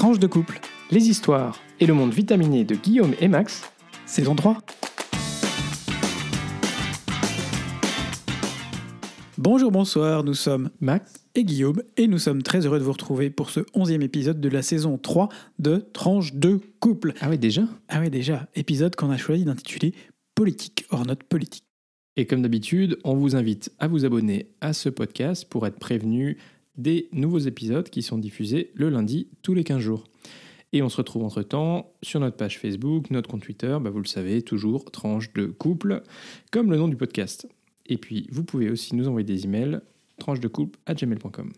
Tranche de couple, les histoires et le monde vitaminé de Guillaume et Max, saison 3. Bonjour, bonsoir, nous sommes Max et Guillaume et nous sommes très heureux de vous retrouver pour ce onzième épisode de la saison 3 de Tranche de couple. Ah oui, déjà Ah oui, déjà, épisode qu'on a choisi d'intituler Politique hors note politique. Et comme d'habitude, on vous invite à vous abonner à ce podcast pour être prévenu des nouveaux épisodes qui sont diffusés le lundi tous les 15 jours. Et on se retrouve entre-temps sur notre page Facebook, notre compte Twitter, bah vous le savez, toujours tranche de couple, comme le nom du podcast. Et puis, vous pouvez aussi nous envoyer des emails, tranche de couple à gmail.com.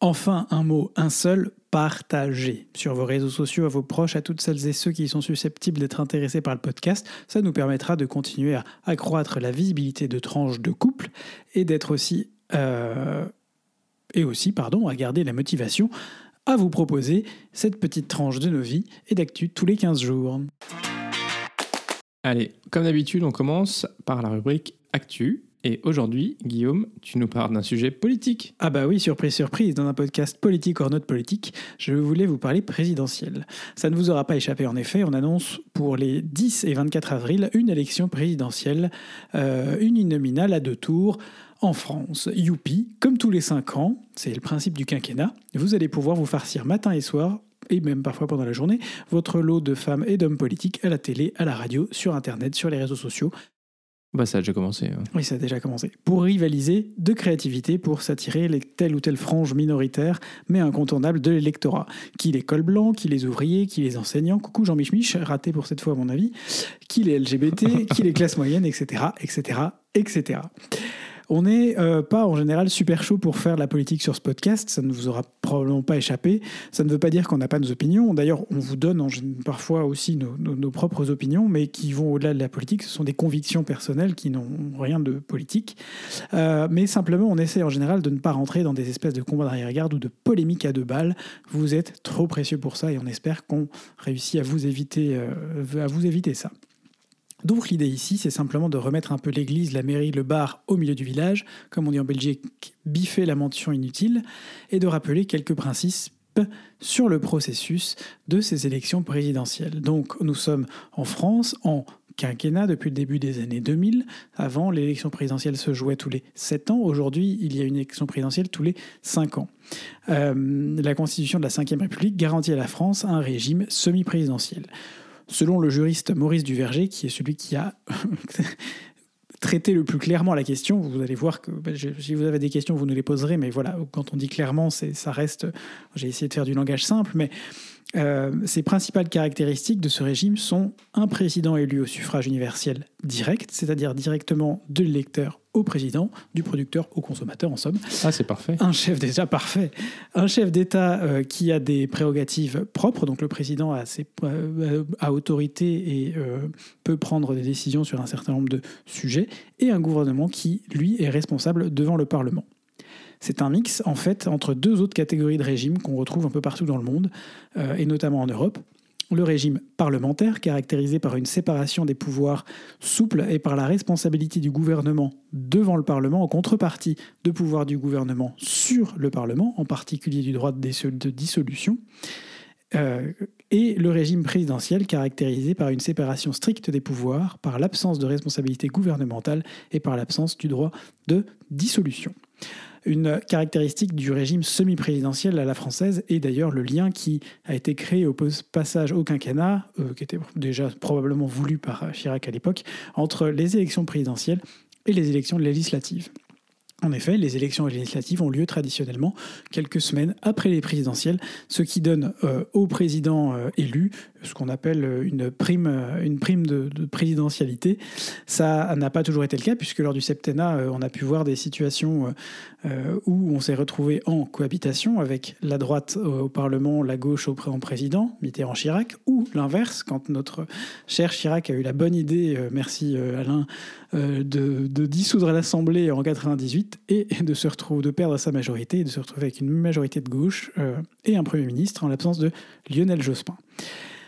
Enfin, un mot, un seul, partagez sur vos réseaux sociaux à vos proches, à toutes celles et ceux qui sont susceptibles d'être intéressés par le podcast. Ça nous permettra de continuer à accroître la visibilité de tranches de couple et d'être aussi... euh, et aussi, pardon, à garder la motivation à vous proposer cette petite tranche de nos vies et d'actu tous les 15 jours. Allez, comme d'habitude, on commence par la rubrique Actu. Et aujourd'hui, Guillaume, tu nous parles d'un sujet politique. Ah bah oui, surprise, surprise, dans un podcast politique hors note politique, je voulais vous parler présidentielle. Ça ne vous aura pas échappé en effet, on annonce pour les 10 et 24 avril une élection présidentielle euh, uninominale à deux tours en France. Youpi, comme tous les 5 ans, c'est le principe du quinquennat, vous allez pouvoir vous farcir matin et soir et même parfois pendant la journée, votre lot de femmes et d'hommes politiques à la télé, à la radio, sur Internet, sur les réseaux sociaux, Bah ça a déjà commencé. hein. oui, ça a déjà commencé. Pour rivaliser de créativité, pour s'attirer les telle ou telle frange minoritaire, mais incontournable de l'électorat. Qui les cols blancs, qui les ouvriers, qui les enseignants, coucou Jean Mich raté pour cette fois à mon avis, qui les LGBT, qui les classes moyennes, etc., etc., etc. On n'est euh, pas en général super chaud pour faire la politique sur ce podcast, ça ne vous aura probablement pas échappé. Ça ne veut pas dire qu'on n'a pas nos opinions. D'ailleurs, on vous donne parfois aussi nos, propres opinions, mais qui vont au-delà de la politique. Ce sont des convictions personnelles qui n'ont rien de politique. Euh, mais simplement, on essaie en général de ne pas rentrer dans des espèces de combats d'arrière-garde ou de polémiques à deux balles. Vous êtes trop précieux pour ça et on espère qu'on réussit à vous éviter, euh, à vous éviter ça. Donc l'idée ici, c'est simplement de remettre un peu l'église, la mairie, le bar au milieu du village, comme on dit en Belgique, biffer la mention inutile, et de rappeler quelques principes sur le processus de ces élections présidentielles. Donc nous sommes en France, en quinquennat depuis le début des années 2000. Avant, l'élection présidentielle se jouait tous les 7 ans. Aujourd'hui, il y a une élection présidentielle tous les 5 ans. Euh, la Constitution de la Ve République garantit à la France un régime semi-présidentiel. Selon le juriste Maurice Duverger, qui est celui qui a traité le plus clairement la question, vous allez voir que ben, si vous avez des questions, vous nous les poserez, mais voilà, quand on dit clairement, ça reste, j'ai essayé de faire du langage simple, mais euh, ces principales caractéristiques de ce régime sont un président élu au suffrage universel direct, c'est-à-dire directement de l'électeur au président, du producteur au consommateur en somme, Ah, c'est parfait. un chef d'État parfait. Un chef d'État euh, qui a des prérogatives propres, donc le président a, ses, euh, a autorité et euh, peut prendre des décisions sur un certain nombre de sujets, et un gouvernement qui, lui, est responsable devant le Parlement. C'est un mix, en fait, entre deux autres catégories de régimes qu'on retrouve un peu partout dans le monde, euh, et notamment en Europe. Le régime parlementaire, caractérisé par une séparation des pouvoirs souple et par la responsabilité du gouvernement devant le Parlement en contrepartie de pouvoir du gouvernement sur le Parlement, en particulier du droit de dissolution. Euh, et le régime présidentiel caractérisé par une séparation stricte des pouvoirs, par l'absence de responsabilité gouvernementale et par l'absence du droit de dissolution. Une caractéristique du régime semi-présidentiel à la française est d'ailleurs le lien qui a été créé au passage au quinquennat, euh, qui était déjà probablement voulu par euh, Chirac à l'époque, entre les élections présidentielles et les élections législatives. En effet, les élections législatives ont lieu traditionnellement quelques semaines après les présidentielles, ce qui donne euh, au président élu ce qu'on appelle euh, une prime, euh, une prime de, de présidentialité. Ça n'a pas toujours été le cas, puisque lors du septennat, euh, on a pu voir des situations où on s'est retrouvé en cohabitation avec la droite au Parlement, la gauche au pré- en président, Mitterrand-Chirac, ou l'inverse, quand notre cher Chirac a eu la bonne idée, merci Alain, de, de dissoudre l'Assemblée en 98 et de se retrouver, de perdre sa majorité et de se retrouver avec une majorité de gauche et un Premier ministre en l'absence de Lionel Jospin.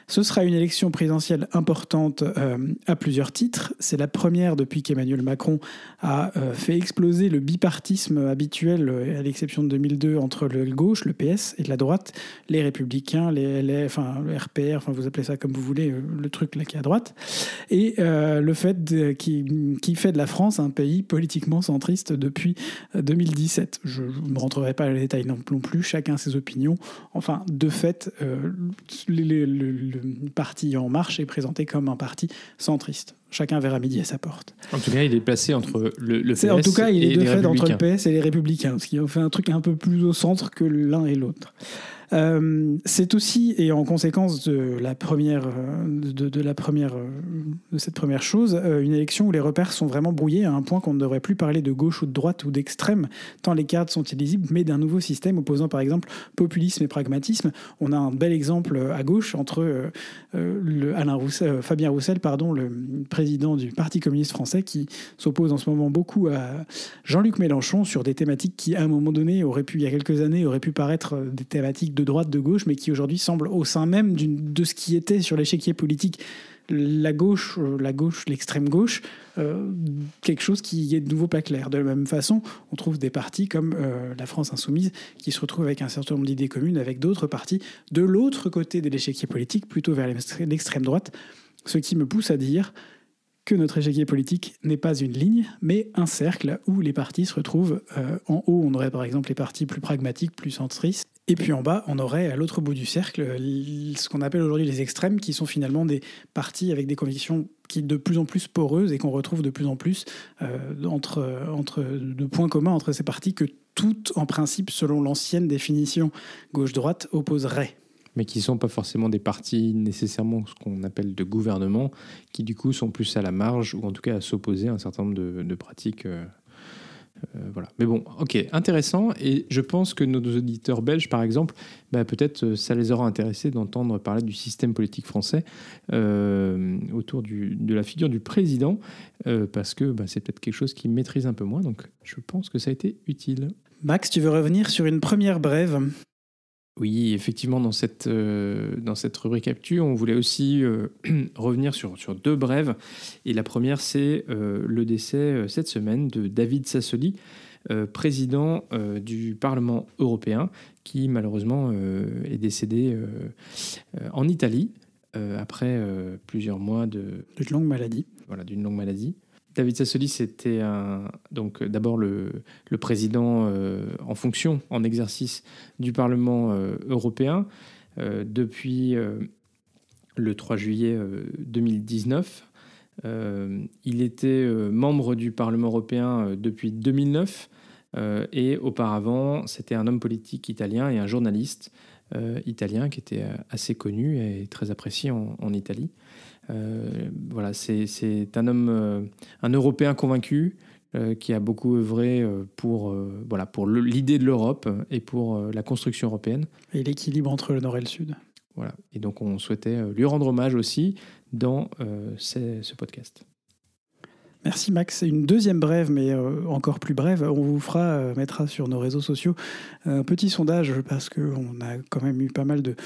Ce sera une élection présidentielle importante euh, à plusieurs titres. C'est la première depuis qu'Emmanuel Macron a euh, fait exploser le bipartisme habituel, euh, à l'exception de 2002, entre le gauche, le PS, et la droite, les républicains, les, les enfin, le RPR, enfin, vous appelez ça comme vous voulez, le truc là qui est à droite. Et le fait qui, qui, fait de la France un pays politiquement centriste depuis 2017. Je ne rentrerai pas dans les détails non plus, chacun ses opinions. Enfin, de fait, le le parti En Marche est présenté comme un parti centriste. Chacun verra midi à sa porte. En tout cas, il est placé entre le, le PS En tout cas, il est de fait entre le PS et les Républicains, ce qui fait un truc un peu plus au centre que l'un et l'autre. Euh, c'est aussi, et en conséquence de la première, euh, de, la première, euh, de cette première chose, une élection où les repères sont vraiment brouillés à un point qu'on ne devrait plus parler de gauche ou de droite ou d'extrême, tant les cartes sont illisibles, mais d'un nouveau système opposant par exemple populisme et pragmatisme. On a un bel exemple à gauche entre Alain Fabien Roussel, pardon, le président du Parti communiste français, qui s'oppose en ce moment beaucoup à Jean-Luc Mélenchon sur des thématiques qui, à un moment donné, auraient pu, il y a quelques années, auraient pu paraître des thématiques de droite, de gauche, mais qui aujourd'hui semble au sein même de ce qui était sur l'échiquier politique la gauche, euh, la gauche, l'extrême gauche, euh, quelque chose qui est de nouveau pas clair. De la même façon, on trouve des partis comme euh, la France insoumise qui se retrouvent avec un certain nombre d'idées communes avec d'autres partis de l'autre côté de l'échiquier politique, plutôt vers l'extrême droite, ce qui me pousse à dire que notre échiquier politique n'est pas une ligne, mais un cercle où les partis se retrouvent. en haut, on aurait par exemple les partis plus pragmatiques, plus centristes, et puis en bas, on aurait à l'autre bout du cercle ce qu'on appelle aujourd'hui les extrêmes, qui sont finalement des partis avec des convictions qui de plus en plus poreuses et qu'on retrouve de plus en plus euh, entre, entre de points communs entre ces partis que toutes, en principe, selon l'ancienne définition gauche-droite, opposeraient mais qui ne sont pas forcément des partis nécessairement ce qu'on appelle de gouvernement, qui du coup sont plus à la marge ou en tout cas à s'opposer à un certain nombre de, pratiques euh, euh, voilà. Mais bon, ok, intéressant. Et je pense que nos auditeurs belges, par exemple, bah, peut-être euh, ça les aura intéressés d'entendre parler du système politique français autour de la figure du président, parce que bah, c'est peut-être quelque chose qu'ils maîtrisent un peu moins. Donc je pense que ça a été utile. Max, tu veux revenir sur une première brève? Oui, effectivement, dans cette, euh, dans cette rubrique Actu, on voulait aussi euh, revenir sur, sur deux brèves. Et la première, c'est euh, le décès cette semaine de David Sassoli, président du Parlement européen, qui malheureusement est décédé en Italie après plusieurs mois de... D'une longue maladie. Voilà, d'une longue maladie. David Sassoli, c'était donc d'abord le, président euh, en fonction, en exercice du Parlement euh, européen euh, depuis le 3 juillet 2019. il était membre du Parlement européen depuis 2009 et auparavant, c'était un homme politique italien et un journaliste italien qui était assez connu et très apprécié en Italie. Euh, voilà, c'est un homme, euh, un Européen convaincu euh, qui a beaucoup œuvré pour, voilà, pour l'idée de l'Europe et pour la construction européenne. Et l'équilibre entre le Nord et le Sud. Voilà. Et donc on souhaitait lui rendre hommage aussi dans ce podcast. Merci Max. Une deuxième brève, mais euh, encore plus brève. On vous fera, euh, mettra sur nos réseaux sociaux un petit sondage parce qu'on a quand même eu pas mal de,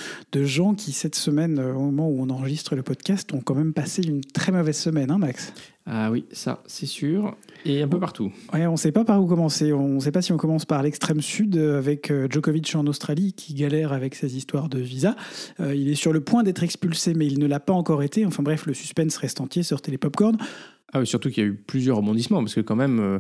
gens qui, cette semaine, euh, au moment où on enregistre le podcast, ont quand même passé une très mauvaise semaine, hein Max? Ah oui, ça, c'est sûr. Et un peu partout. Ouais, on ne sait pas par où commencer. On ne sait pas si on commence par l'extrême sud avec Djokovic en Australie qui galère avec ses histoires de visa. il est sur le point d'être expulsé, mais il ne l'a pas encore été. Enfin bref, le suspense reste entier. Sortez les popcorns. Ah oui, surtout qu'il y a eu plusieurs rebondissements, parce que quand même, euh,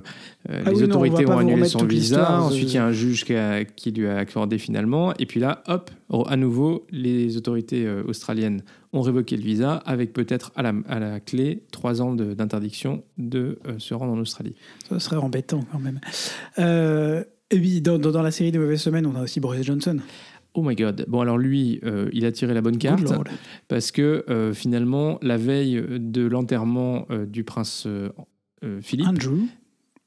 euh, ah les autorités ont annulé son visa, ensuite il y a un juge qui, lui a accordé finalement, et puis là, hop, à nouveau, les autorités euh, australiennes ont révoqué le visa, avec peut-être à la, à la clé trois ans d'interdiction de, se rendre en Australie. Ça serait embêtant quand même. et puis, dans, dans, la série des mauvaises semaines, on a aussi Boris Johnson. Oh my god. Bon, alors lui, euh, il a tiré la bonne carte parce que euh, finalement, la veille de l'enterrement euh, du prince Philippe. Andrew.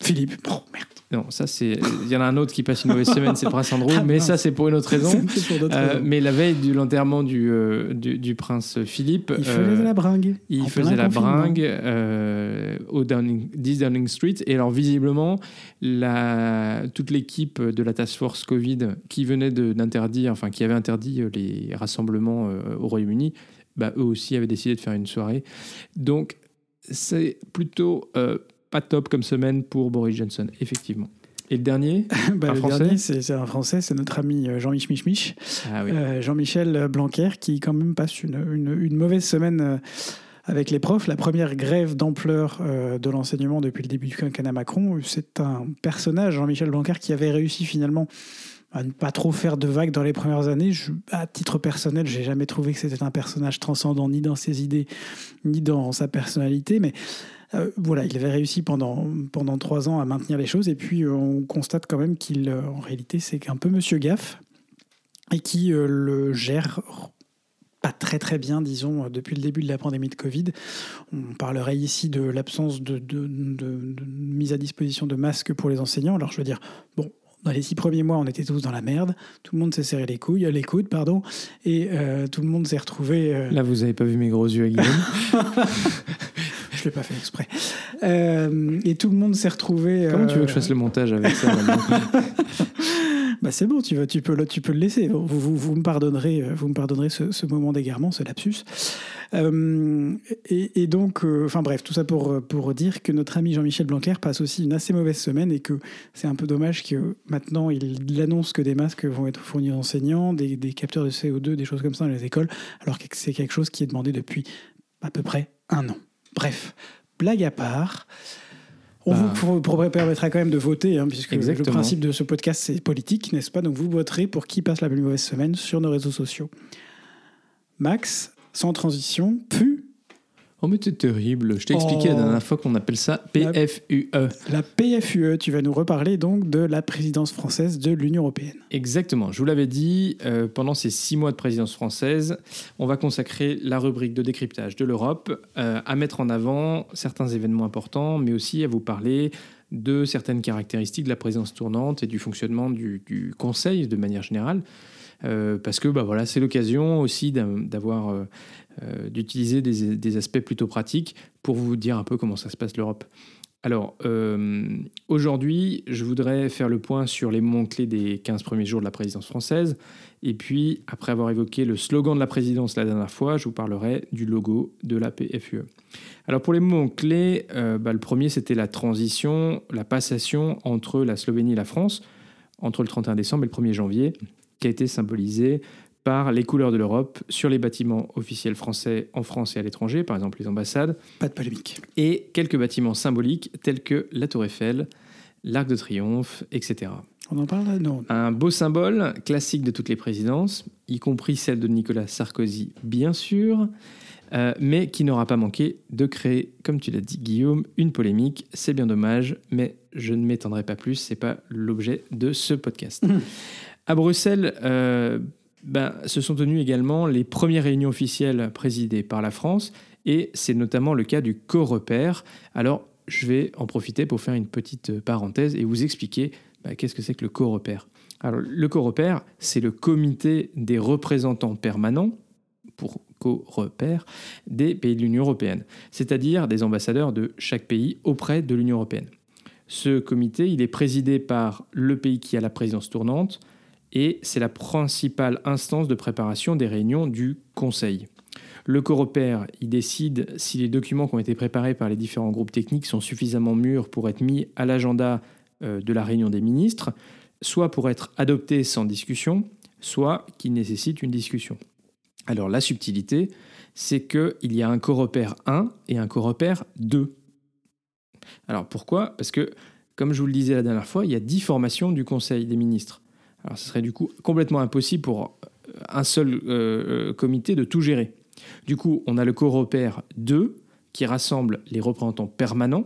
Philippe. Oh merde. Non, ça c'est. Il y en a un autre qui passe une mauvaise semaine, c'est Prince Andrew, ah, mais ça c'est pour une autre raison. Euh, mais la veille de l'enterrement du, euh, du, prince Philippe. Il faisait la bringue. Il faisait la bringue euh, au Downing, 10 Downing Street. Et alors visiblement, la, toute l'équipe de la task force Covid qui venait d'interdire, enfin qui avait interdit les rassemblements au Royaume-Uni, bah, eux aussi avaient décidé de faire une soirée. Donc, c'est plutôt euh, pas top comme semaine pour Boris Johnson, effectivement. Et le dernier Bah, Un le Français dernier, c'est un Français, c'est notre ami euh, Jean-Mich Mich Mich. Ah oui. Euh, Jean-Michel Blanquer, qui quand même passe une, une- une mauvaise semaine euh, avec les profs. La première grève d'ampleur euh, de l'enseignement depuis le début du quinquennat Macron. C'est un personnage, Jean-Michel Blanquer, qui avait réussi finalement à ne pas trop faire de vagues dans les premières années. Je, à titre personnel, j'ai jamais trouvé que c'était un personnage transcendant ni dans ses idées, ni dans sa personnalité, mais euh, voilà, il avait réussi pendant, pendant trois ans à maintenir les choses, et puis euh, on constate quand même qu'il, euh, en réalité, c'est un peu Monsieur Gaff, et qui le gère pas très très bien, disons, depuis le début de la pandémie de Covid. On parlerait ici de l'absence de, de- de- de mise à disposition de masques pour les enseignants. Alors je veux dire, bon, dans les six premiers mois, on était tous dans la merde. Tout le monde s'est serré les couilles, les coudes, pardon, et euh, tout le monde s'est retrouvé. euh, Là, vous avez pas vu mes gros yeux Guillaume. je l'ai pas fait exprès. Euh, et tout le monde s'est retrouvé. Comment tu veux euh, que je fasse le montage avec ça Bah c'est bon, tu, vas, tu, peux, le- tu peux le laisser. Vous, vous, vous me pardonnerez, euh, vous me pardonnerez ce, ce moment d'égarement, ce lapsus. Euh, et, et donc, euh, enfin bref, tout ça pour, pour dire que notre ami Jean-Michel Blanquer passe aussi une assez mauvaise semaine et que c'est un peu dommage que maintenant il annonce que des masques vont être fournis aux enseignants, des, des capteurs de CO2, des choses comme ça dans les écoles, alors que c'est quelque chose qui est demandé depuis à peu près un an. Bref, blague à part. On Bah. vous permettra quand même de voter, hein, puisque Exactement. le principe de ce podcast, c'est politique, n'est-ce pas? Donc vous voterez pour qui passe la plus mauvaise semaine sur nos réseaux sociaux. Max, sans transition, pu Oh, mais c'est terrible. Je t'ai expliqué la Oh. dernière fois qu'on appelle ça La- PFUE. la PFUE. Tu vas nous reparler donc de la présidence française de l'Union européenne. Exactement. Je vous l'avais dit, euh, pendant ces six mois de présidence française, on va consacrer la rubrique de décryptage de l'Europe euh, à mettre en avant certains événements importants, mais aussi à vous parler de certaines caractéristiques de la présidence tournante et du fonctionnement du, du Conseil de manière générale. Euh, parce que bah, voilà, c'est l'occasion aussi d'avoir, euh, euh, d'utiliser des, aspects plutôt pratiques pour vous dire un peu comment ça se passe l'Europe. Alors, aujourd'hui, je voudrais faire le point sur les mots-clés des 15 premiers jours de la présidence française. Et puis, après avoir évoqué le slogan de la présidence la dernière fois, je vous parlerai du logo de la PFUE. Alors, pour les mots-clés, euh, bah, le premier, c'était la transition, la passation entre la Slovénie et la France, entre le 31 décembre et le 1er janvier, qui a été symbolisée par les couleurs de l'Europe sur les bâtiments officiels français en France et à l'étranger, par exemple les ambassades, Pas de polémique. et quelques bâtiments symboliques tels que la Tour Eiffel, l'Arc de Triomphe, etc. On en parle là Non. Un beau symbole classique de toutes les présidences, y compris celle de Nicolas Sarkozy, bien sûr, euh, mais qui n'aura pas manqué de créer, comme tu l'as dit Guillaume, une polémique. C'est bien dommage, mais je ne m'étendrai pas plus, c'est pas l'objet de ce podcast. À Bruxelles, euh, ben, se sont tenues également les premières réunions officielles présidées par la France, et c'est notamment le cas du co-repère. Alors, je vais en profiter pour faire une petite parenthèse et vous expliquer bah, qu'est-ce que c'est que le co-repère. Alors, le co-repère, c'est le comité des représentants permanents, pour co-repère, des pays de l'Union européenne, c'est-à-dire des ambassadeurs de chaque pays auprès de l'Union européenne. Ce comité, il est présidé par le pays qui a la présidence tournante, et c'est la principale instance de préparation des réunions du Conseil. Le Coreper, il décide si les documents qui ont été préparés par les différents groupes techniques sont suffisamment mûrs pour être mis à l'agenda euh, de la réunion des ministres, soit pour être adoptés sans discussion, soit qui nécessitent une discussion. Alors la subtilité, c'est qu'il y a un Coreper 1 et un Coreper 2. Alors pourquoi? Parce que, comme je vous le disais la dernière fois, il y a 10 formations du Conseil des ministres. Alors ce serait du coup complètement impossible pour un seul euh, euh, comité de tout gérer. Du coup, on a le Coreper 2 qui rassemble les représentants permanents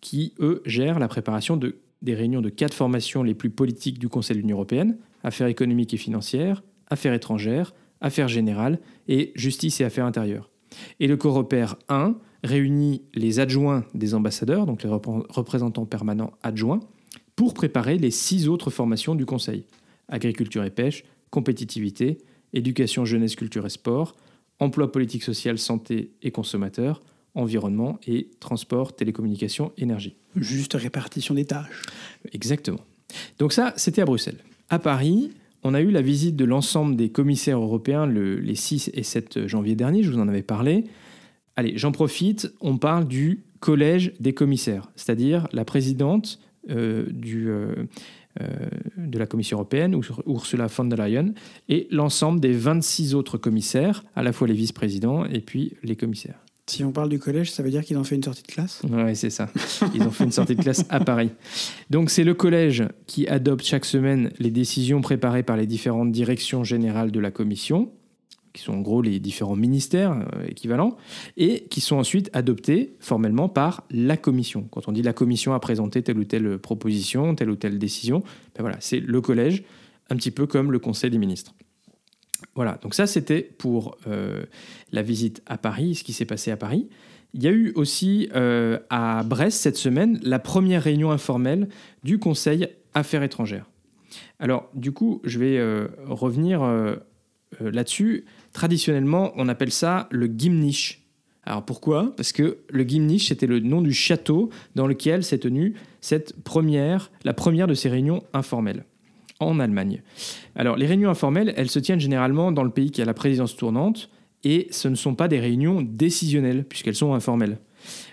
qui, eux, gèrent la préparation de, des réunions de quatre formations les plus politiques du Conseil de l'Union européenne, affaires économiques et financières, affaires étrangères, affaires générales et justice et affaires intérieures. Et le Coreper 1 réunit les adjoints des ambassadeurs, donc les repré- représentants permanents adjoints, pour préparer les six autres formations du Conseil. Agriculture et pêche, compétitivité, éducation, jeunesse, culture et sport, emploi politique social, santé et consommateurs, environnement et transport, télécommunications, énergie. Juste répartition des tâches. Exactement. Donc ça, c'était à Bruxelles. À Paris, on a eu la visite de l'ensemble des commissaires européens le, les 6 et 7 janvier dernier, je vous en avais parlé. Allez, j'en profite, on parle du collège des commissaires, c'est-à-dire la présidente euh, du, euh, de la Commission européenne, Ursula von der Leyen, et l'ensemble des 26 autres commissaires, à la fois les vice-présidents et puis les commissaires. Si on parle du collège, ça veut dire qu'ils ont fait une sortie de classe? Oui, c'est ça. Ils ont fait une sortie de classe à Paris. Donc c'est le collège qui adopte chaque semaine les décisions préparées par les différentes directions générales de la Commission, qui sont en gros les différents ministères euh, équivalents, et qui sont ensuite adoptées formellement par la Commission. Quand on dit la Commission a présenté telle ou telle proposition, telle ou telle décision, ben voilà, c'est le collège, un petit peu comme le Conseil des ministres. Voilà, donc ça c'était pour euh, la visite à Paris, ce qui s'est passé à Paris. Il y a eu aussi euh, à Brest cette semaine la première réunion informelle du Conseil Affaires étrangères. Alors du coup, je vais revenir là-dessus. Traditionnellement, on appelle ça le Gimnich. Alors pourquoi? Parce que le Gimnich, c'était le nom du château dans lequel s'est tenue cette première, la première de ces réunions informelles en Allemagne. Alors, les réunions informelles, elles se tiennent généralement dans le pays qui a la présidence tournante, et ce ne sont pas des réunions décisionnelles, puisqu'elles sont informelles.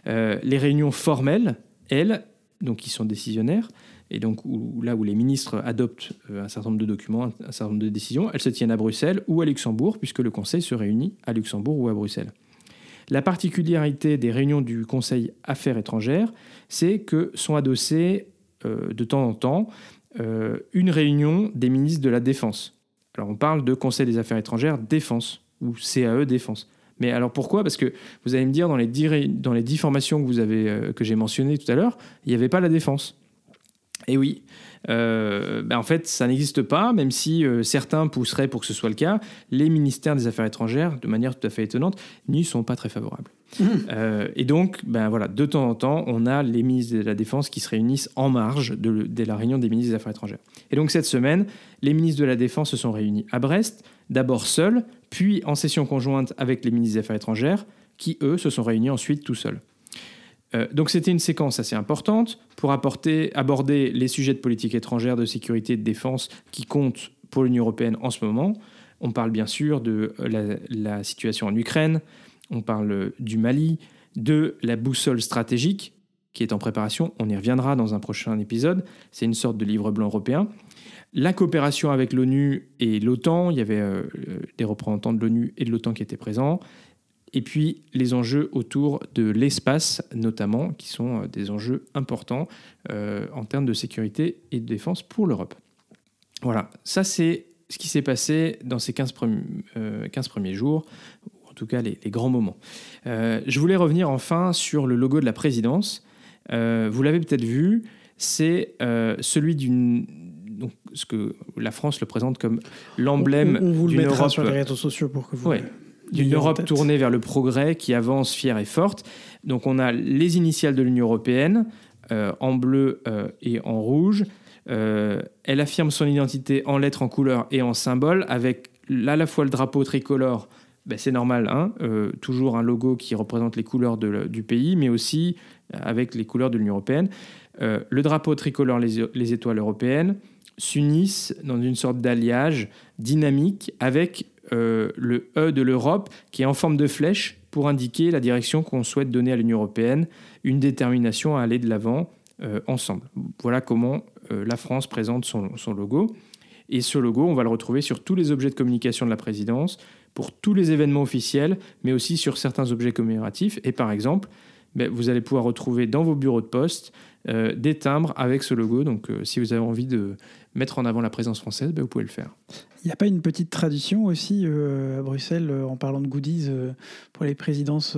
Euh, les réunions formelles, elles, donc qui sont décisionnaires, et donc là où les ministres adoptent euh, un certain nombre de documents, un certain nombre de décisions, elles se tiennent à Bruxelles ou à Luxembourg, puisque le Conseil se réunit à Luxembourg ou à Bruxelles. La particularité des réunions du Conseil Affaires étrangères, c'est que sont adossées euh, de temps en temps euh, une réunion des ministres de la Défense. Alors on parle de Conseil des Affaires étrangères Défense ou CAE Défense. Mais alors pourquoi? Parce que vous allez me dire dans les dix, formations que j'ai mentionnées tout à l'heure, il n'y avait pas la défense. Et oui, euh, ben en fait, ça n'existe pas, même si certains pousseraient pour que ce soit le cas. Les ministères des Affaires étrangères, de manière tout à fait étonnante, n'y sont pas très favorables. Euh, et donc, ben voilà, de temps en temps, on a les ministres de la Défense qui se réunissent en marge de, la réunion des ministres des Affaires étrangères. Et donc cette semaine, les ministres de la Défense se sont réunis à Brest, d'abord seuls, puis en session conjointe avec les ministres des Affaires étrangères, qui eux se sont réunis ensuite tout seuls. Euh, donc c'était une séquence assez importante pour aborder les sujets de politique étrangère, de sécurité et de défense qui comptent pour l'Union européenne en ce moment. On parle bien sûr de la situation en Ukraine, on parle du Mali, de la boussole stratégique qui est en préparation, on y reviendra dans un prochain épisode, c'est une sorte de livre blanc européen. La coopération avec l'ONU et l'OTAN, il y avait euh, des représentants de l'ONU et de l'OTAN qui étaient présents, et puis les enjeux autour de l'espace notamment, qui sont euh, des enjeux importants euh, en termes de sécurité et de défense pour l'Europe. Voilà, ça c'est ce qui s'est passé dans ces 15 premiers jours, en tout cas les, grands moments. Euh, je voulais revenir enfin sur le logo de la présidence. Euh, vous l'avez peut-être vu, c'est euh, celui d'une donc, ce que la France le présente comme l'emblème d'une Europe sur les réseaux sociaux pour que vous ouais, d'une Europe tournée vers le progrès qui avance fière et forte. Donc on a les initiales de l'Union européenne en bleu et en rouge. elle affirme son identité en lettres, en couleurs et en symboles avec à la fois le drapeau tricolore ben, c'est normal, hein, euh, toujours un logo qui représente les couleurs du pays, mais aussi euh, avec les couleurs de l'Union européenne. Euh, le drapeau tricolore, les, étoiles européennes, s'unissent dans une sorte d'alliage dynamique avec le E de l'Europe qui est en forme de flèche pour indiquer la direction qu'on souhaite donner à l'Union européenne, une détermination à aller de l'avant ensemble. Voilà comment la France présente son, logo. Et ce logo, on va le retrouver sur tous les objets de communication de la présidence, pour tous les événements officiels, mais aussi sur certains objets commémoratifs. Et par exemple, ben, vous allez pouvoir retrouver dans vos bureaux de poste euh, des timbres avec ce logo. Donc euh, si vous avez envie de mettre en avant la présence française, ben, vous pouvez le faire. Il n'y a pas une petite tradition aussi euh, à Bruxelles en parlant de goodies pour les présidences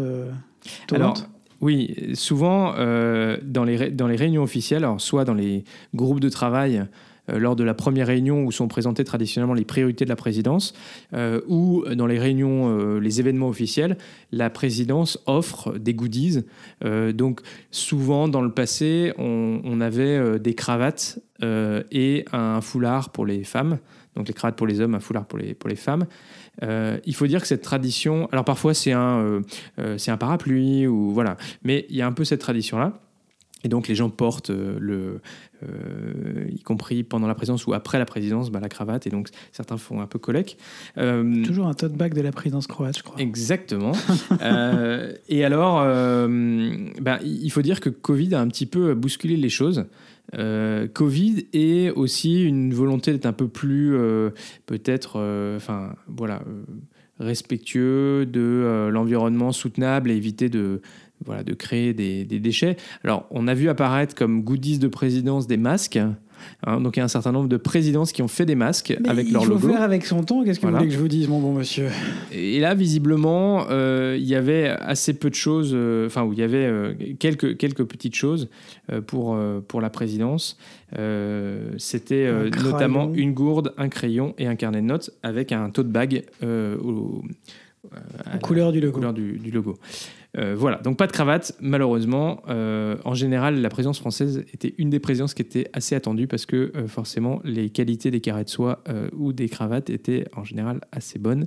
Alors, oui, souvent dans, les, dans les réunions officielles, alors soit dans les groupes de travail, euh, lors de la première réunion où sont présentées traditionnellement les priorités de la présidence, euh, ou dans les réunions, euh, les événements officiels, la présidence offre des goodies. donc souvent dans le passé, on, avait des cravates et un foulard pour les femmes. Donc les cravates pour les hommes, un foulard pour les, pour les femmes. il faut dire que cette tradition, alors parfois c'est un, un parapluie ou voilà, mais il y a un peu cette tradition là. Et donc les gens portent euh, le, euh, y compris pendant la présidence ou après la présidence, bah, la cravate. Et donc certains font un peu collègue. Euh, Toujours un tote bag de la présidence croate, je crois. Exactement. Euh, et alors, euh, bah, il faut dire que Covid a un petit peu bousculé les choses. Euh, Covid et aussi une volonté d'être un peu plus, euh, peut-être, euh, enfin, voilà, respectueux de l'environnement soutenable et éviter de, voilà, de créer des, des déchets. Alors, on a vu apparaître comme goodies de présidence des masques. Hein. donc, il y a un certain nombre de présidences qui ont fait des masques Mais avec il leur faut logo. faire avec son temps. Qu'est-ce que Voilà. vous voulez que je vous dise, mon bon monsieur? Et là, visiblement, euh, il y avait assez peu de choses, euh, enfin, où il y avait euh, quelques, quelques petites choses pour, pour la présidence. C'était Un notamment une gourde, un crayon et un carnet de notes avec un tote bag au- euh, à En la couleur du logo. couleur du, du logo. Euh, voilà, donc pas de cravate, malheureusement. Euh, en général, la présidence française était une des présidences qui était assez attendue parce que euh, forcément, les qualités des carrés de soie ou des cravates étaient en général assez bonnes.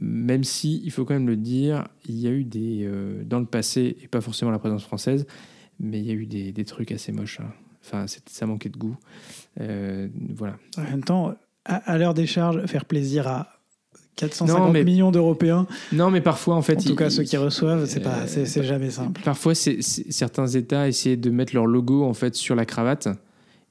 Même si, il faut quand même le dire, il y a eu des. dans le passé, et pas forcément la présidence française, mais il y a eu des, des trucs assez moches. hein. Enfin, ça manquait de goût. Voilà. En même temps, à l'heure des charges, faire plaisir à 450 Non, mais- millions d'Européens, Non, mais parfois, en fait. en tout il- cas ceux qui reçoivent, c'est euh, c'est jamais simple. Parfois, certains États essayaient de mettre leur logo en fait sur la cravate.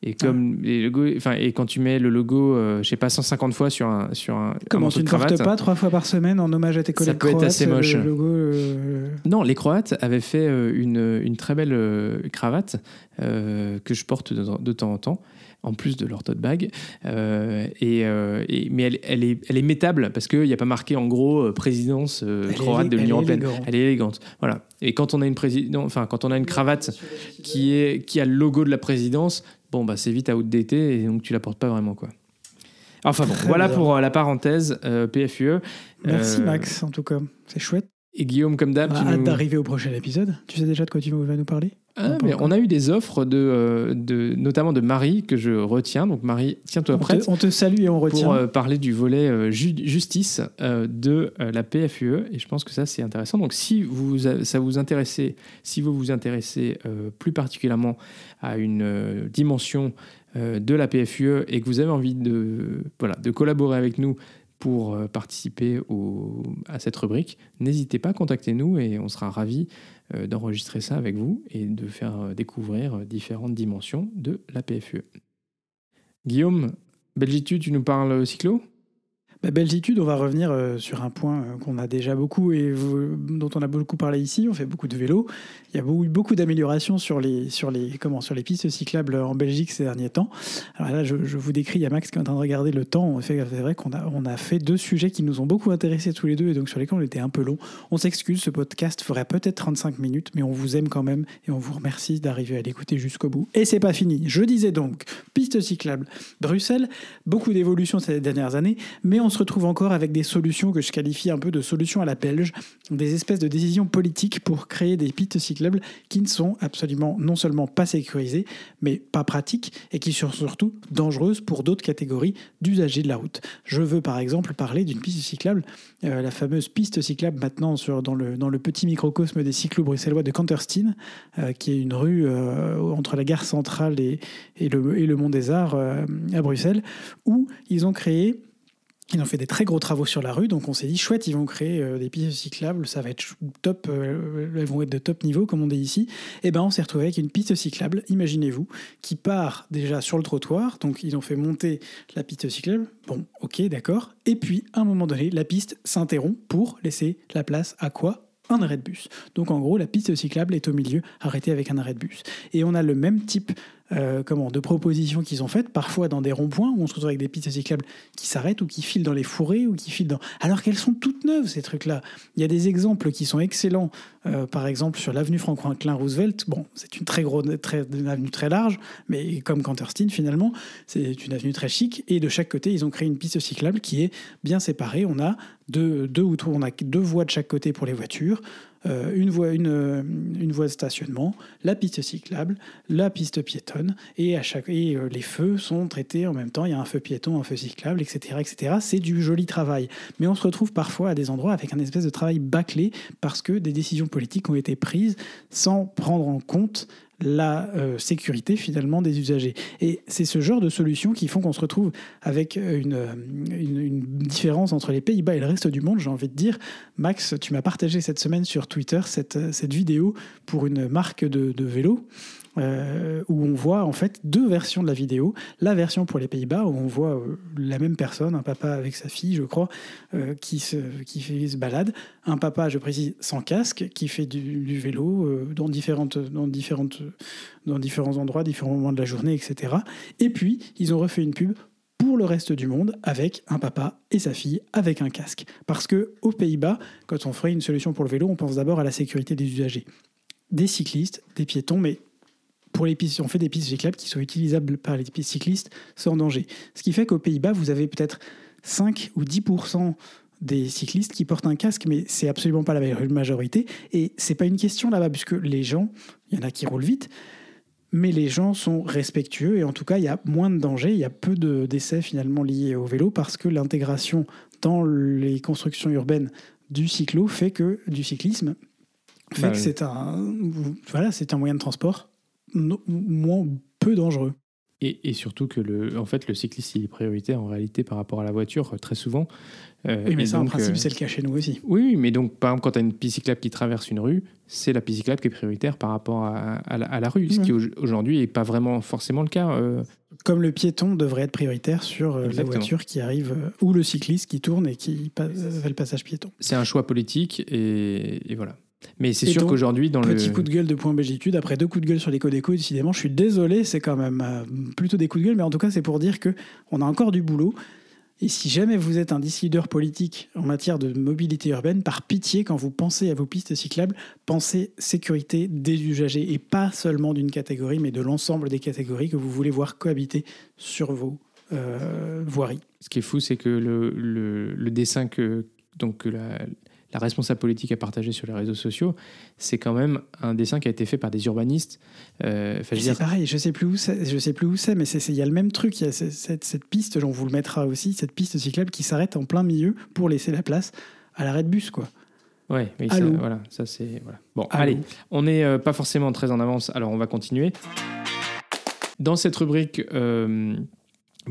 Et comme les logos, enfin, et quand tu mets le logo, euh, je sais pas, 150 fois sur un sur un, Comment tu ne portes pas trois fois par semaine en hommage à tes collègues peut être croates, assez moche. Le logo, euh, Non, les Croates avaient fait euh, une, une très belle euh, cravate euh, que je porte de, de temps en temps, en plus de leur tote bag. Euh, et, euh, et- mais elle, elle est, elle est métable parce qu'il n'y a pas marqué en gros euh, présidence euh, est croate de l'Union européenne. élégante. Elle est élégante. Voilà. Et quand on a une président, enfin quand on a une cravate qui est qui a le logo de la présidence, bon bah c'est vite outdated et donc tu la portes pas vraiment quoi. Enfin bon, Très voilà bien. pour euh, la parenthèse euh, PFUE. Merci Euh, Max, en tout cas. C'est chouette. Et Guillaume, comme d'hab, On tu hâte nous- d'arriver au prochain épisode. Tu sais déjà de quoi tu vas nous parler Ah, mais on a eu des offres de, euh, de notamment de Marie que je retiens. Donc Marie, tiens-toi prête te, on te salue et on retient. pour euh, parler du volet euh, ju- justice euh, de la PFUE et je pense que ça c'est intéressant. Donc si vous ça vous intéressez, si vous vous intéressez plus particulièrement à une dimension de la PFUE et que vous avez envie de voilà de collaborer avec nous pour euh, participer à cette rubrique, n'hésitez pas, contactez-nous et on sera ravis euh, d'enregistrer ça avec vous et de faire euh, découvrir différentes dimensions de la PFUE. Guillaume, Belgitude, tu nous parles cyclo? Bah, Belgitude, on va revenir euh, sur un point euh, qu'on a déjà beaucoup et dont on a beaucoup parlé ici. On fait beaucoup de vélo. Il y a beaucoup, beaucoup d'améliorations sur les, sur, les, sur les pistes cyclables en Belgique ces derniers temps. Alors là, je, vous décris, il y a Max qui est en train de regarder le temps. C'est vrai qu'on a, on a fait deux sujets qui nous ont beaucoup intéressés tous les deux et donc sur lesquels on était un peu long. On s'excuse, ce podcast ferait peut-être 35 minutes, mais on vous aime quand même et on vous remercie d'arriver à l'écouter jusqu'au bout. Et c'est pas fini. Je disais donc, piste cyclable Bruxelles, beaucoup d'évolutions ces dernières années, mais on se retrouve encore avec des solutions que je qualifie un peu de solutions à la belge, des espèces de décisions politiques pour créer des pistes cyclables qui ne sont absolument non seulement pas sécurisées, mais pas pratiques et qui sont surtout dangereuses pour d'autres catégories d'usagers de la route. Je veux par exemple parler d'une piste cyclable, euh, la fameuse piste cyclable maintenant sur, dans, le, dans le petit microcosme des cyclos bruxellois de Kanterstein, euh, qui est une rue euh, entre la gare centrale et, et, le, et le Mont des Arts à Bruxelles, où ils ont créé ils ont fait des très gros travaux sur la rue, donc on s'est dit chouette, ils vont créer euh, des pistes cyclables, ça va être top, euh, elles vont être de top niveau comme on dit ici. Et ben on s'est retrouvé avec une piste cyclable, imaginez-vous, qui part déjà sur le trottoir, donc ils ont fait monter la piste cyclable. Bon, ok, d'accord. Et puis à un moment donné, la piste s'interrompt pour laisser la place à quoi? Un arrêt de bus. Donc en gros, la piste cyclable est au milieu, arrêtée avec un arrêt de bus. Et on a le même type euh, comment, de propositions qu'ils ont faites, parfois dans des ronds-points, où on se retrouve avec des pistes cyclables qui s'arrêtent ou qui filent dans les fourrés ou qui filent dans... Alors qu'elles sont toutes neuves, ces trucs-là. Il y a des exemples qui sont excellents, euh, par exemple sur l'avenue Franklin Roosevelt. Bon, c'est une très grosse, une avenue très large, mais comme Canterstein finalement, c'est une avenue très chic. Et de chaque côté, ils ont créé une piste cyclable qui est bien séparée. On a deux, ou trois, on a deux voies de chaque côté pour les voitures. Euh, une, voie, une, euh, une voie de stationnement, la piste cyclable, la piste piétonne, et, à chaque, et euh, les feux sont traités en même temps. Il y a un feu piéton, un feu cyclable, etc. etc. C'est du joli travail. Mais on se retrouve parfois à des endroits avec un espèce de travail bâclé parce que des décisions politiques ont été prises sans prendre en compte la euh, sécurité finalement des usagers. Et c'est ce genre de solutions qui font qu'on se retrouve avec une, une, une différence entre les Pays-Bas et le reste du monde, j'ai envie de dire. Max, tu m'as partagé cette semaine sur Twitter cette, cette vidéo pour une marque de, de vélo euh, où on voit en fait deux versions de la vidéo. La version pour les Pays-Bas où on voit euh, la même personne, un papa avec sa fille, je crois, euh, qui, se, qui se balade. Un papa, je précise, sans casque, qui fait du, du vélo dans, différentes, dans, différentes, dans différents endroits, différents moments de la journée, etc. Et puis, ils ont refait une pub pour le reste du monde avec un papa et sa fille avec un casque. Parce que aux Pays-Bas, quand on ferait une solution pour le vélo, on pense d'abord à la sécurité des usagers, des cyclistes, des piétons, mais pour les pistes, on fait des pistes cyclables qui sont utilisables par les pistes cyclistes sans danger. Ce qui fait qu'aux Pays-Bas, vous avez peut-être 5 ou 10% des cyclistes qui portent un casque, mais c'est absolument pas la majorité. Et c'est pas une question là-bas, puisque les gens, il y en a qui roulent vite, mais les gens sont respectueux et en tout cas, il y a moins de danger, il y a peu de décès finalement liés au vélo parce que l'intégration dans les constructions urbaines du cyclo fait que du cyclisme fait Bah que oui. c'est un voilà, c'est un moyen de transport no- moins peu dangereux. Et, et surtout que le, en fait, le cycliste il est prioritaire en réalité par rapport à la voiture euh, très souvent. Euh, Oui, mais ça en donc, principe euh, c'est le cas chez nous aussi. Oui, mais donc par exemple quand tu as une piste cyclable qui traverse une rue, c'est la piste cyclable qui est prioritaire par rapport à, à la, à la rue, ce qui au- aujourd'hui n'est pas vraiment forcément le cas. euh, Comme le piéton devrait être prioritaire sur la voiture qui arrive ou le cycliste qui tourne et qui fait le passage piéton. c'est un choix politique et, et voilà. Mais c'est sûr qu'aujourd'hui dans Petit le coup de gueule de point Belgitude, après deux coups de gueule sur les Codeco, décidément, je suis désolé, c'est quand même euh, plutôt des coups de gueule, mais en tout cas, c'est pour dire que on a encore du boulot. Et si jamais vous êtes un décideur politique en matière de mobilité urbaine, par pitié, quand vous pensez à vos pistes cyclables, pensez sécurité des usagers et pas seulement d'une catégorie, mais de l'ensemble des catégories que vous voulez voir cohabiter sur vos euh, voiries. Ce qui est fou, c'est que le, le- le dessin que, donc, que la, la responsable politique a partagé sur les réseaux sociaux, c'est quand même un dessin qui a été fait par des urbanistes. Euh, C'est dire, pareil, je sais plus où c'est, je sais plus où c'est, mais il y a le même truc. Il y a ce- cette, cette piste, on vous le mettra aussi, cette piste cyclable qui s'arrête en plein milieu pour laisser la place à l'arrêt de bus, quoi. ouais, oui, ça, voilà, ça c'est voilà. Bon, Allô allez, on n'est euh, pas forcément très en avance, alors on va continuer. Dans cette rubrique euh,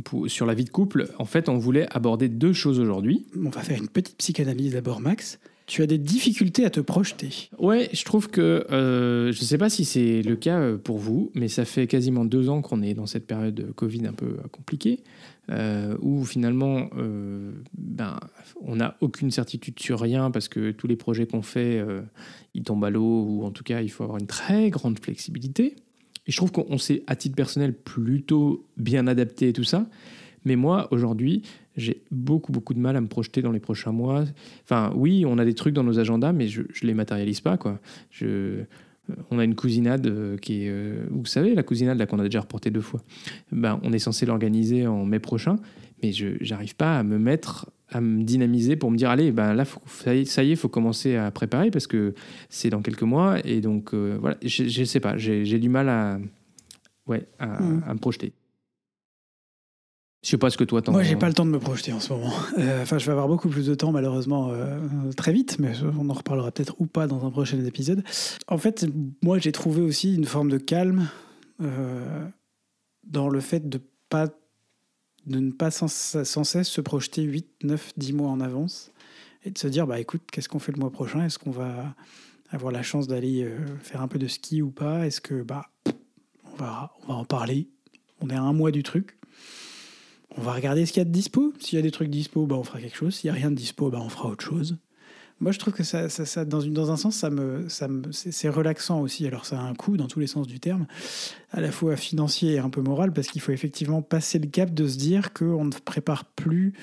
pour- sur la vie de couple, en fait, on voulait aborder deux choses aujourd'hui. On va faire une petite psychanalyse d'abord, Max. Tu as des difficultés à te projeter. Ouais, je trouve que euh, je ne sais pas si c'est le cas euh, pour vous, mais ça fait quasiment deux ans qu'on est dans cette période de Covid un peu euh, compliquée, euh, où finalement, euh, ben, on n'a aucune certitude sur rien parce que tous les projets qu'on fait, ils tombent à l'eau, ou en tout cas, il faut avoir une très grande flexibilité. Et je trouve qu'on on s'est, à titre personnel, plutôt bien adapté et tout ça. Mais moi, aujourd'hui, j'ai beaucoup, beaucoup de mal à me projeter dans les prochains mois. Enfin, oui, on a des trucs dans nos agendas, mais je ne les matérialise pas. Quoi. Euh, on a une cousinade euh, qui est. euh, vous savez, la cousinade là qu'on a déjà reportée deux fois. Ben, on est censé l'organiser en mai prochain, mais je n'arrive pas à me mettre, à me dynamiser pour me dire allez, ben là, faut- ça y est, faut commencer à préparer parce que c'est dans quelques mois. Et donc, euh, voilà, je ne sais pas, j'ai du mal à, ouais, à, Mhm. à me projeter. Je sais pas ce que toi t'en Moi, j'ai pas le temps de me projeter en ce moment. Euh, Enfin, je vais avoir beaucoup plus de temps, malheureusement, euh, très vite, mais on en reparlera peut-être ou pas dans un prochain épisode. En fait, moi, j'ai trouvé aussi une forme de calme euh, dans le fait de, pas, de ne pas sans, cesse se projeter 8, 9, 10 mois en avance et de se dire, bah écoute, qu'est-ce qu'on fait le mois prochain? Est-ce qu'on va avoir la chance d'aller euh, faire un peu de ski ou pas? Est-ce que, bah, on va, on va en parler? On est à un mois du truc. On va regarder ce qu'il y a de dispo. S'il y a des trucs dispo, bah, on fera quelque chose. S'il n'y a rien de dispo, bah, on fera autre chose. Moi, je trouve que ça, ça, ça- dans, une, dans un sens, ça me, ça me, c'est, relaxant aussi. Alors, ça a un coût dans tous les sens du terme, à la fois financier et un peu moral, parce qu'il faut effectivement passer le cap de se dire qu'on ne prépare plus,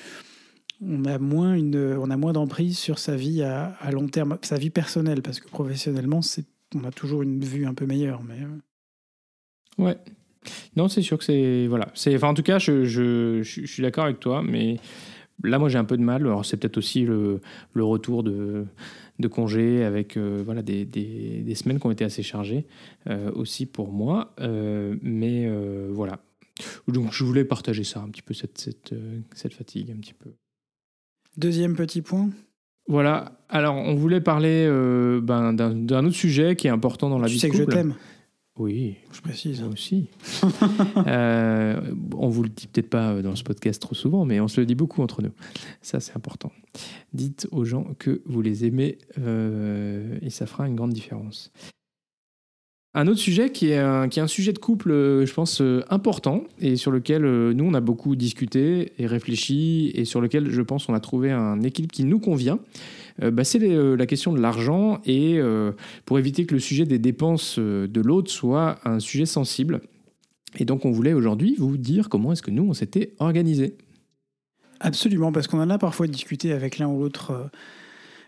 on a moins, une, on a moins d'emprise sur sa vie à, long terme, sa vie personnelle, parce que professionnellement, c'est, on a toujours une vue un peu meilleure. Mais euh, Ouais. Non, c'est sûr que c'est. Voilà. Enfin, en tout cas, je, je, je, je suis d'accord avec toi, mais là, moi, j'ai un peu de mal. Alors, c'est peut-être aussi le, le retour de, de congé avec euh, voilà, des, des, des semaines qui ont été assez chargées euh, aussi pour moi. Euh, mais voilà. Donc, je voulais partager ça un petit peu, cette, cette, cette fatigue, un petit peu. deuxième petit point, Voilà. Alors, on voulait parler euh, ben, d'un, autre sujet qui est important dans la tu vie sais de que je couple. t'aime. Oui, Je précise. moi aussi. Euh, on vous le dit peut-être pas dans ce podcast trop souvent, mais on se le dit beaucoup entre nous. Ça, c'est important. Dites aux gens que vous les aimez euh, et ça fera une grande différence. Un autre sujet qui est un, qui est un sujet de couple, euh, je pense, euh, important et sur lequel euh, nous, on a beaucoup discuté et réfléchi et sur lequel, je pense, on a trouvé un équilibre qui nous convient. Euh, bah, c'est euh, la question de l'argent et euh, pour éviter que le sujet des dépenses de l'autre soit un sujet sensible. Et donc, on voulait aujourd'hui vous dire comment est-ce que nous, on s'était organisé. Absolument, parce qu'on en a parfois discuté avec l'un ou l'autre.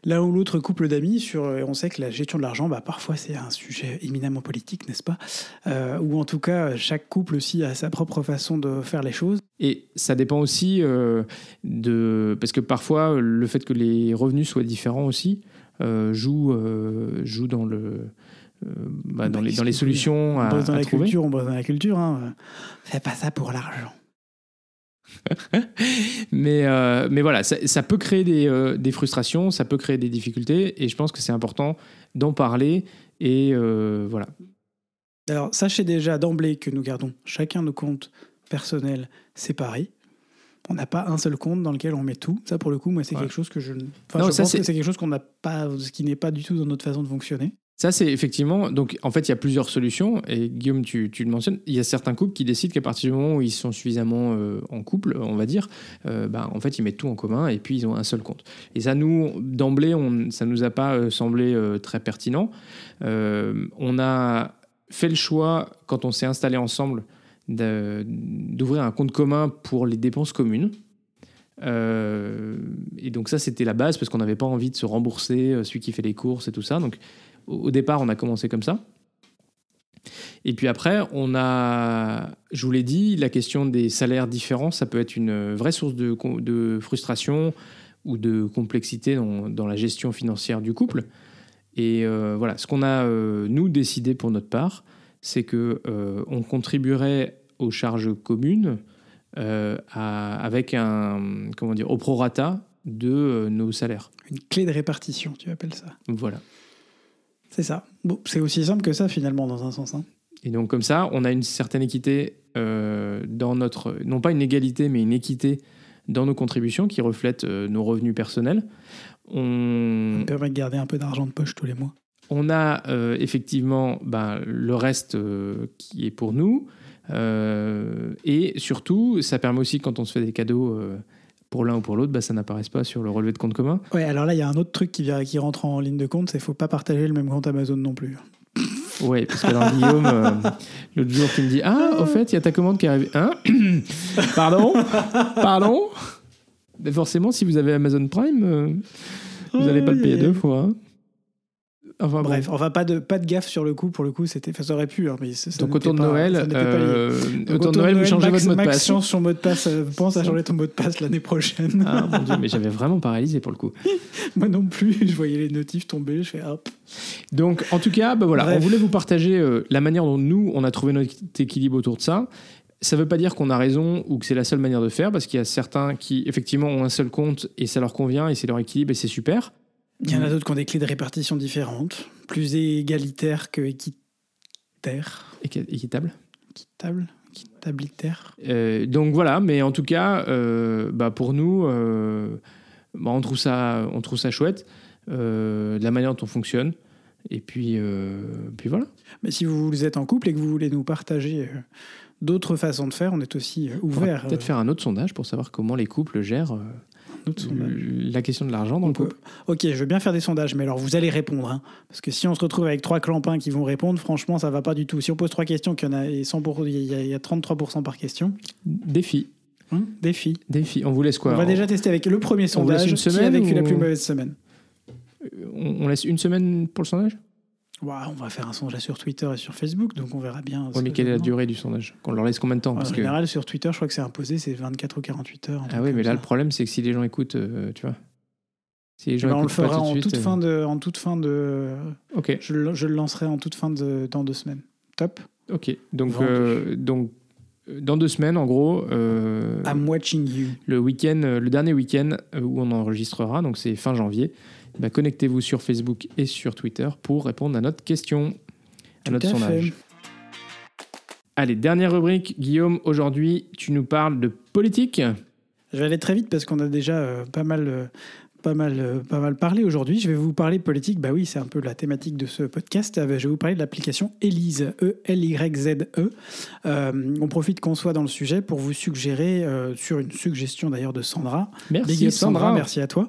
L'un ou l'autre couple d'amis sur, euh, on sait que la gestion de l'argent, bah, parfois c'est un sujet éminemment politique, n'est-ce pas? Euh, Ou en tout cas, chaque couple aussi a sa propre façon de faire les choses. Et ça dépend aussi euh, de... Parce que parfois, le fait que les revenus soient différents aussi euh, joue, joue dans, le, euh, bah, dans, Bah, les, dans solutions On à, bosse dans à la trouver. culture, on bosse dans la culture. Hein. Fais pas ça pour l'argent. Mais, euh, mais voilà, ça, ça peut créer des, euh, des frustrations, ça peut créer des difficultés, et je pense que c'est important d'en parler. Et euh, voilà. Alors, sachez déjà d'emblée que nous gardons chacun nos comptes personnels séparés. On n'a pas un seul compte dans lequel on met tout. Ça, pour le coup, moi, c'est Ouais. quelque chose que je. Enfin, Non, je ça, pense que c'est quelque chose qu'on n'a pas, ce qui n'est pas du tout dans notre façon de fonctionner. Ça, c'est effectivement. Donc, en fait, il y a plusieurs solutions. Et Guillaume, tu, le mentionnes. Il y a certains couples qui décident qu'à partir du moment où ils sont suffisamment euh, en couple, on va dire, euh, bah, en fait, ils mettent tout en commun et puis ils ont un seul compte. Et ça, nous, d'emblée, on, ça nous a pas euh, semblé très pertinent. On a fait le choix, quand on s'est installé ensemble, d'ouvrir un compte commun pour les dépenses communes. Et donc ça, c'était la base parce qu'on n'avait pas envie de se rembourser, celui qui fait les courses et tout ça. Donc au départ, on a commencé comme ça. Et puis après, on a, je vous l'ai dit, la question des salaires différents, ça peut être une vraie source de, frustration ou de complexité dans, dans la gestion financière du couple. Et euh, voilà, ce qu'on a, euh, nous, décidé pour notre part, c'est que euh, on contribuerait aux charges communes à- avec un, comment dire, au prorata de nos salaires. Une clé de répartition, tu appelles ça. Voilà. C'est ça. Bon, c'est aussi simple que ça, finalement, dans un sens. hein. Et donc comme ça, on a une certaine équité euh, dans notre, non pas une égalité, mais une équité dans nos contributions qui reflètent euh, nos revenus personnels. On, me permet de garder un peu d'argent de poche tous les mois. on a euh, effectivement ben, le reste euh, qui est pour nous. Et surtout, ça permet aussi quand on se fait des cadeaux pour l'un ou pour l'autre, bah, ça n'apparaisse pas sur le relevé de compte commun. Ouais, alors là, il y a un autre truc qui, vient, qui rentre en ligne de compte, c'est qu'il faut pas partager le même compte Amazon non plus. Oui, parce que dans Guillaume, euh, l'autre jour, qui me dit Ah, au fait, il y a ta commande qui est arrivée. Hein Pardon Pardon Mais forcément, si vous avez Amazon Prime, euh, vous n'allez pas le payer deux fois. hein. Enfin, bon. Bref, enfin, pas de, pas de gaffe sur le coup. Pour le coup, c'était, enfin, ça aurait pu, hein, mais ça- ça Donc, autour de Noël, pas euh, Donc, de Noël, vous changez Max- votre mot de passe. change son mot de passe. euh, pense à changer ton mot de passe l'année prochaine. Ah mon dieu, mais j'avais vraiment pas réalisé pour le coup. Moi non plus, je voyais les notifs tomber, je fais hop. Donc, en tout cas, bah voilà, Bref. on voulait vous partager euh, la manière dont nous, on a trouvé notre équilibre autour de ça. Ça ne veut pas dire qu'on a raison ou que c'est la seule manière de faire, parce qu'il y a certains qui, effectivement, ont un seul compte et ça leur convient et c'est leur équilibre et c'est super. Il y en a d'autres qui ont des clés de répartition différentes, plus égalitaires que équitaires. Équi- Équitable. Équitable Équitabilitaires. Euh, donc voilà, mais en tout cas, euh, bah pour nous, euh, bah on, trouve ça, on trouve ça chouette, euh, de la manière dont on fonctionne. Et puis, puis voilà. Mais si vous êtes en couple et que vous voulez nous partager d'autres façons de faire, on est aussi ouvert. peut-être faire un autre sondage pour savoir comment les couples gèrent d'autres sondages. la question de l'argent dans le couple. Ok, je veux bien faire des sondages, mais alors vous allez répondre. hein. parce que si on se retrouve avec trois clampins qui vont répondre, franchement, ça va pas du tout. Si on pose trois questions, qu'il y en a, et 100 pour- il y a, il y a 33% par question, Défi. hein, défi. Défi. On vous laisse quoi on va déjà tester avec le premier on sondage une qui a vécu la plus mauvaise semaine? on, on laisse une semaine pour le sondage? On va faire un sondage sur Twitter et sur Facebook, donc on verra bien. Oui, mais que quelle est la durée du sondage Qu'on leur laisse combien de temps. Parce En que... général, sur Twitter, je crois que c'est imposé, c'est 24 ou 48 heures. Ah oui, mais là, le problème, c'est que si les gens écoutent, euh, tu vois. Si les Eh gens ben, on le fera tout en, suite, toute euh, fin de, en toute fin de. Ok, Je, le- je le lancerai en toute fin de dans deux semaines. Top. ok. Donc, euh, donc dans deux semaines, en gros, I'm watching you. le week-end, le dernier week-end où on enregistrera, donc c'est fin janvier. Bah, Connectez-vous sur Facebook et sur Twitter pour répondre à notre question, à Tout notre à sondage. fait. Allez, dernière rubrique, Guillaume, aujourd'hui tu nous parles de politique. Je vais aller très vite parce qu'on a déjà euh, pas mal euh, pas mal, euh, pas mal parlé aujourd'hui. Je vais vous parler politique. Bah oui, c'est un peu la thématique de ce podcast. Euh, je vais vous parler de l'application Elise, E-L-Y-Z-E. E. Euh, on profite qu'on soit dans le sujet pour vous suggérer, sur une suggestion d'ailleurs de Sandra. Merci Sandra. merci à toi.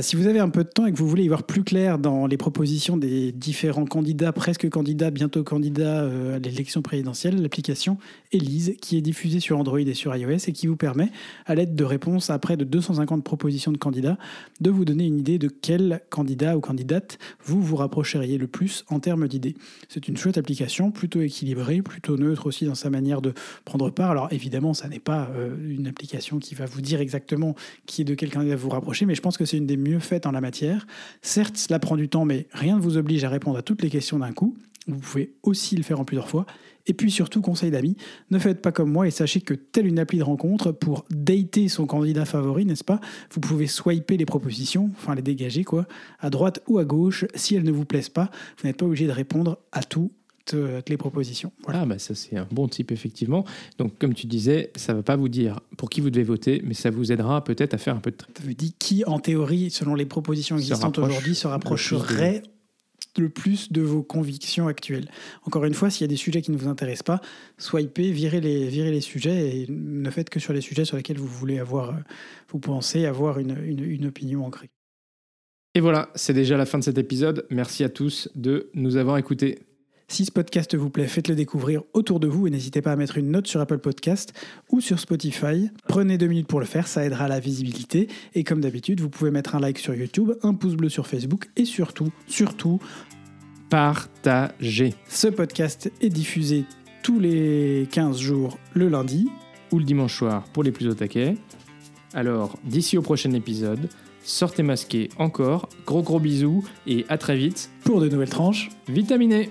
si vous avez un peu de temps et que vous voulez y voir plus clair dans les propositions des différents candidats, presque candidats, bientôt candidats à l'élection présidentielle, l'application Elise, qui est diffusée sur Android et sur iOS et qui vous permet, à l'aide de réponses à près de 250 propositions de candidats, de vous donner une idée de quel candidat ou candidate vous vous rapprocheriez le plus en termes d'idées. C'est une chouette application, plutôt équilibrée, plutôt neutre aussi dans sa manière de prendre part. Alors évidemment, ça n'est pas euh, une application qui va vous dire exactement qui est de quel candidat vous rapprocher, mais je pense que c'est une des mieux faites en la matière. Certes, cela prend du temps, mais rien ne vous oblige à répondre à toutes les questions d'un coup. Vous pouvez aussi le faire en plusieurs fois. Et puis surtout, conseil d'amis, ne faites pas comme moi et sachez que telle une appli de rencontre, pour dater son candidat favori, n'est-ce pas? Vous pouvez swiper les propositions, enfin les dégager quoi, à droite ou à gauche. Si elles ne vous plaisent pas, vous n'êtes pas obligé de répondre à tout les propositions. Voilà. Ah bah ça c'est un bon type effectivement. Donc comme tu disais, ça ne va pas vous dire pour qui vous devez voter, mais ça vous aidera peut-être à faire un peu de tri. Ça vous dit qui en théorie, selon les propositions existantes aujourd'hui, se rapprocherait le plus de vos convictions actuelles. Encore une fois, s'il y a des sujets qui ne vous intéressent pas, swipez, virez les, sujets et ne faites que sur les sujets sur lesquels vous voulez avoir, euh, vous pensez avoir une, une opinion ancrée. Et voilà, c'est déjà la fin de cet épisode. Merci à tous de nous avoir écoutés. Si ce podcast vous plaît, faites-le découvrir autour de vous et n'hésitez pas à mettre une note sur Apple Podcast ou sur Spotify. Prenez deux minutes pour le faire, ça aidera à la visibilité. Et comme d'habitude, vous pouvez mettre un like sur YouTube, un pouce bleu sur Facebook et surtout, surtout, partagez. Ce podcast est diffusé tous les 15 jours le lundi. Ou le dimanche soir pour les plus au taquet. Alors, d'ici au prochain épisode, sortez masqués encore. Gros gros bisous et à très vite pour de nouvelles tranches vitaminées.